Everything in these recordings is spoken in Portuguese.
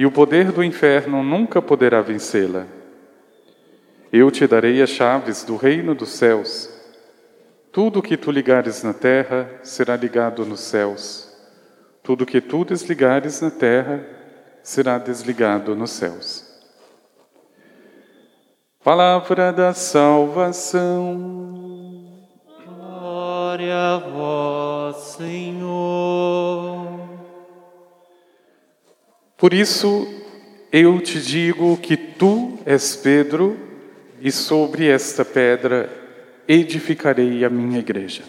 e o poder do inferno nunca poderá vencê-la. Eu te darei as chaves do reino dos céus. Tudo que tu ligares na terra será ligado nos céus. Tudo que tu desligares na terra será desligado nos céus. Palavra da salvação. Glória a vós, Senhor. Por isso eu te digo que tu és Pedro, e sobre esta pedra edificarei a minha igreja.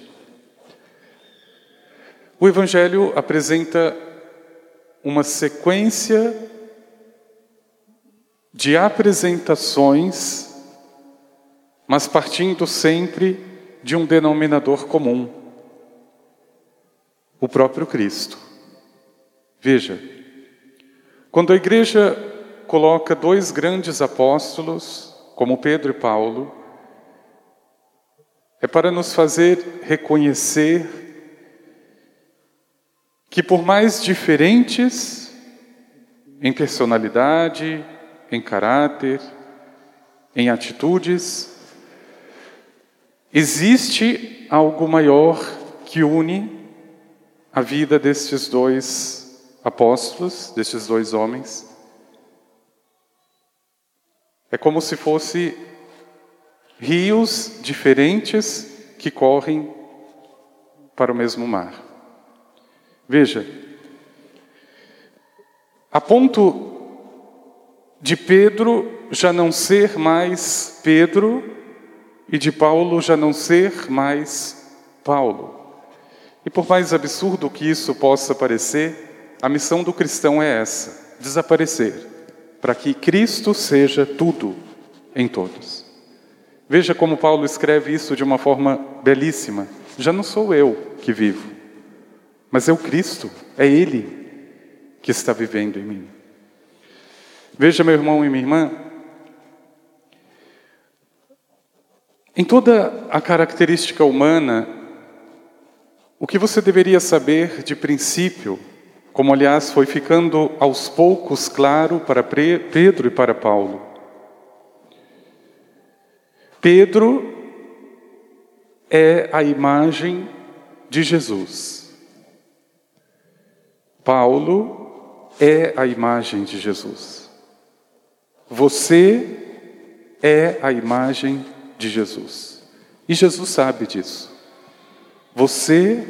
O Evangelho apresenta uma sequência de apresentações, mas partindo sempre de um denominador comum: o próprio Cristo. Veja, quando a igreja coloca dois grandes apóstolos, como Pedro e Paulo, é para nos fazer reconhecer que, por mais diferentes em personalidade, em caráter, em atitudes, existe algo maior que une a vida destes dois apóstolos, destes dois homens, é como se fosse rios diferentes que correm para o mesmo mar. Veja, a ponto de Pedro já não ser mais Pedro e de Paulo já não ser mais Paulo. E por mais absurdo que isso possa parecer, a missão do cristão é essa: desaparecer, para que Cristo seja tudo em todos. Veja como Paulo escreve isso de uma forma belíssima. Já não sou eu que vivo, mas é o Cristo, é Ele que está vivendo em mim. Veja, meu irmão e minha irmã, em toda a característica humana, o que você deveria saber de princípio como aliás foi ficando aos poucos claro para Pedro e para Paulo. Pedro é a imagem de Jesus. Paulo é a imagem de Jesus. Você é a imagem de Jesus. E Jesus sabe disso. Você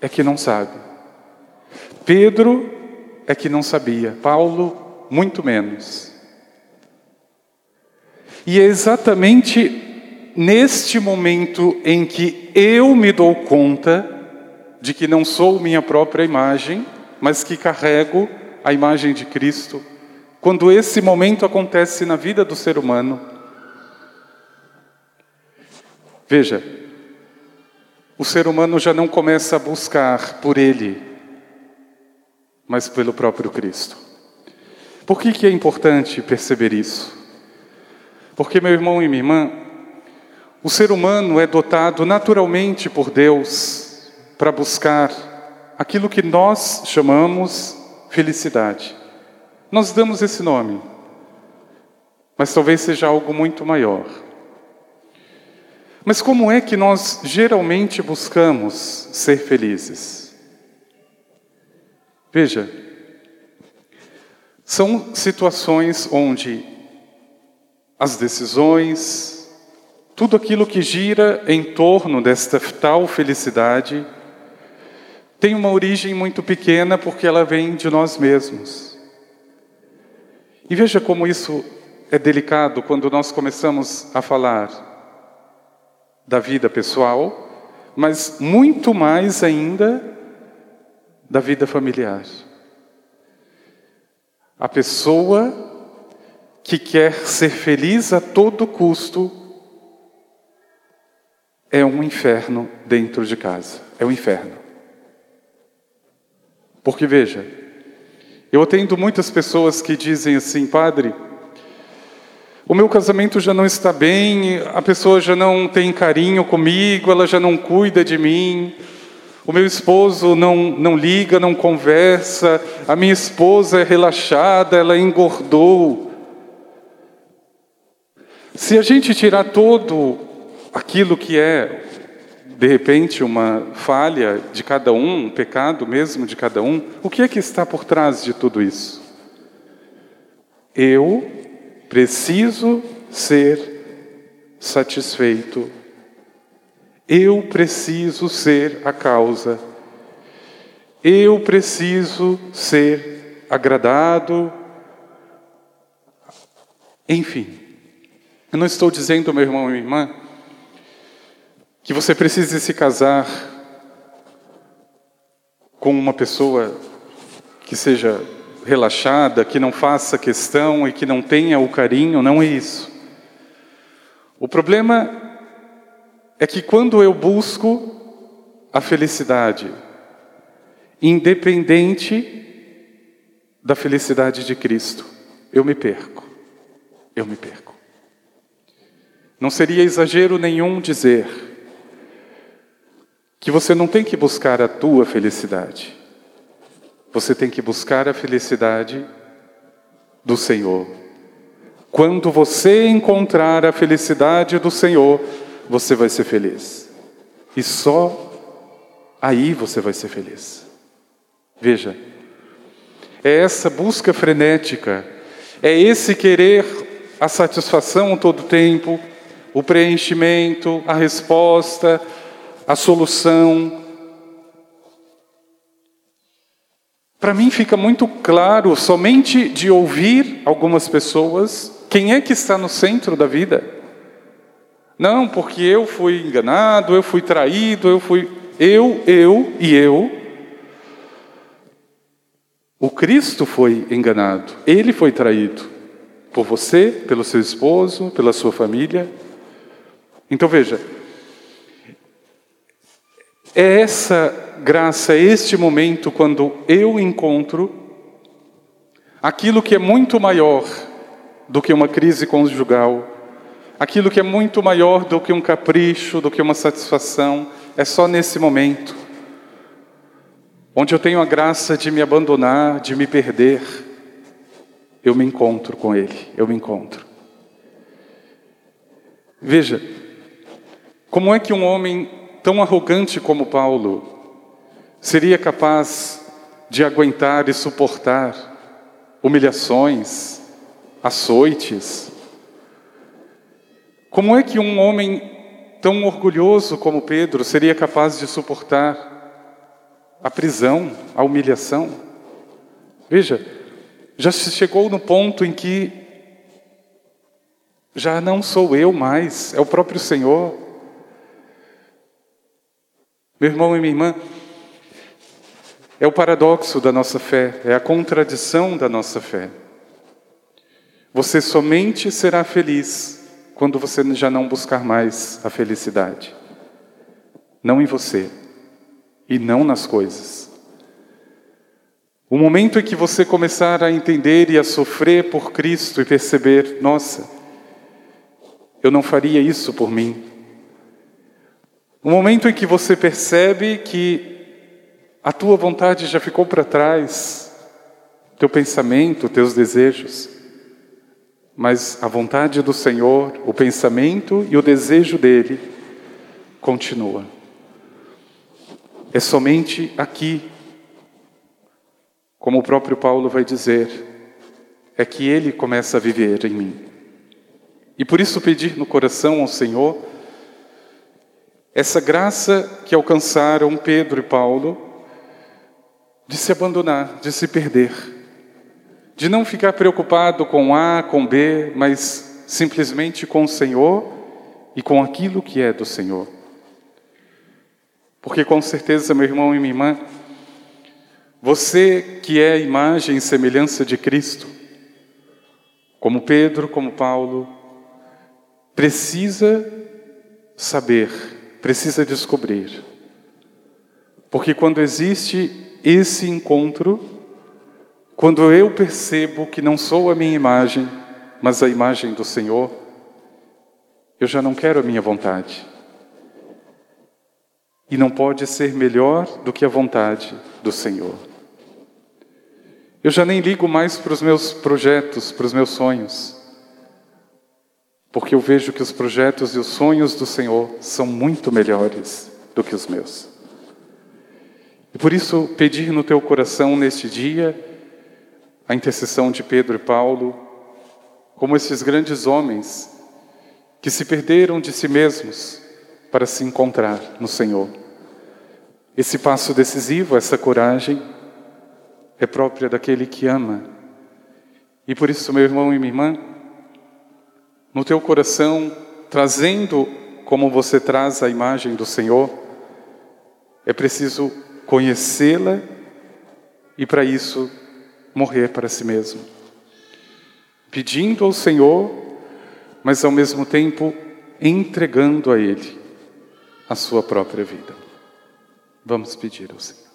é que não sabe. Pedro é que não sabia, Paulo, muito menos. E é exatamente neste momento em que eu me dou conta de que não sou minha própria imagem, mas que carrego a imagem de Cristo, quando esse momento acontece na vida do ser humano. Veja, o ser humano já não começa a buscar por ele, mas pelo próprio Cristo. Por que, que é importante perceber isso? Porque, meu irmão e minha irmã, o ser humano é dotado naturalmente por Deus para buscar aquilo que nós chamamos felicidade. Nós damos esse nome, mas talvez seja algo muito maior. Mas como é que nós geralmente buscamos ser felizes? Veja, São situações onde as decisões, tudo aquilo que gira em torno desta tal felicidade, tem uma origem muito pequena porque ela vem de nós mesmos. E veja como isso é delicado quando nós começamos a falar da vida pessoal, mas muito mais ainda da vida familiar. A pessoa que quer ser feliz a todo custo é um inferno dentro de casa. É um inferno. Porque veja, eu atendo muitas pessoas que dizem assim, padre, o meu casamento já não está bem, a pessoa já não tem carinho comigo, ela já não cuida de mim, o meu esposo não, não liga, não conversa, a minha esposa é relaxada, ela engordou. Se a gente tirar todo aquilo que é, de repente, uma falha de cada um, um pecado mesmo de cada um, o que é que está por trás de tudo isso? Eu preciso ser satisfeito. Eu preciso ser a causa. Eu preciso ser agradado. Enfim, eu não estou dizendo, meu irmão e minha irmã, que você precise se casar com uma pessoa que seja relaxada, que não faça questão e que não tenha o carinho, não é isso. O problema é que quando eu busco a felicidade, independente da felicidade de Cristo, eu me perco. Eu me perco. Não seria exagero nenhum dizer que você não tem que buscar a tua felicidade. Você tem que buscar a felicidade do Senhor. Quando você encontrar a felicidade do Senhor, você vai ser feliz. E só aí você vai ser feliz. Veja, é essa busca frenética, é esse querer a satisfação todo tempo, o preenchimento, a resposta, a solução, Para mim fica muito claro, somente de ouvir algumas pessoas, quem é que está no centro da vida. Não, porque eu fui enganado, eu fui traído, eu fui. Eu, eu e eu. O Cristo foi enganado, ele foi traído. Por você, pelo seu esposo, pela sua família. Então veja, é essa graça é este momento quando eu encontro aquilo que é muito maior do que uma crise conjugal, aquilo que é muito maior do que um capricho, do que uma satisfação, é só nesse momento, onde eu tenho a graça de me abandonar, de me perder, eu me encontro com Ele, eu me encontro. Veja, como é que um homem tão arrogante como Paulo seria capaz de aguentar e suportar humilhações, açoites? Como é que um homem tão orgulhoso como Pedro seria capaz de suportar a prisão, a humilhação? Veja, já se chegou no ponto em que já não sou eu mais, é o próprio Senhor. Meu irmão e minha irmã, é o paradoxo da nossa fé, é a contradição da nossa fé. Você somente será feliz quando você já não buscar mais a felicidade. Não em você e não nas coisas. O momento em que você começar a entender e a sofrer por Cristo e perceber, nossa, eu não faria isso por mim. O momento em que você percebe que a tua vontade já ficou para trás, teu pensamento, teus desejos. Mas a vontade do Senhor, o pensamento e o desejo dele continua. É somente aqui, como o próprio Paulo vai dizer, é que Ele começa a viver em mim. E por isso pedir no coração ao Senhor essa graça que alcançaram Pedro e Paulo de se abandonar, de se perder, de não ficar preocupado com A, com B, mas simplesmente com o Senhor e com aquilo que é do Senhor. Porque com certeza, meu irmão e minha irmã, você que é a imagem e semelhança de Cristo, como Pedro, como Paulo, precisa saber, precisa descobrir. Porque quando existe esse encontro, quando eu percebo que não sou a minha imagem, mas a imagem do Senhor, eu já não quero a minha vontade. E não pode ser melhor do que a vontade do Senhor. Eu já nem ligo mais para os meus projetos, para os meus sonhos, porque eu vejo que os projetos e os sonhos do Senhor são muito melhores do que os meus. E por isso, pedir no teu coração neste dia a intercessão de Pedro e Paulo, como esses grandes homens que se perderam de si mesmos para se encontrar no Senhor. Esse passo decisivo, essa coragem, é própria daquele que ama. E por isso, meu irmão e minha irmã, no teu coração, trazendo como você traz a imagem do Senhor, é preciso conhecê-la e, para isso, morrer para si mesmo. Pedindo ao Senhor, mas ao mesmo tempo entregando a Ele a sua própria vida. Vamos pedir ao Senhor.